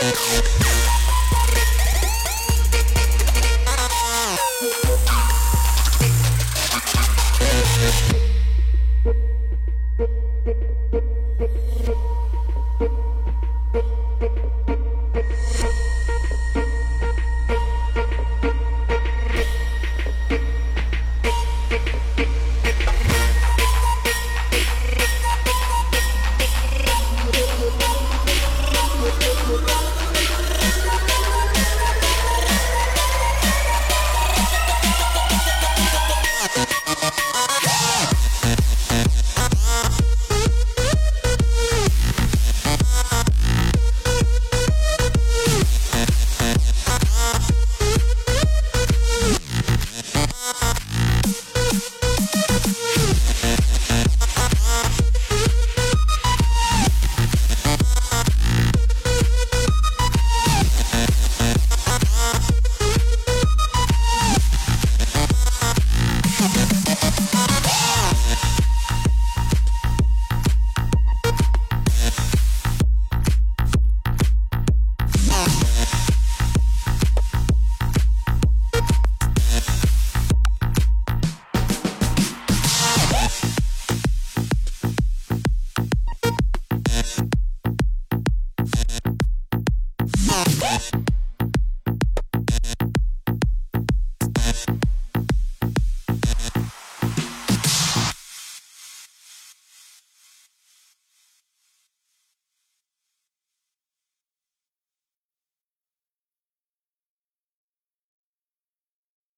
Thank Bye.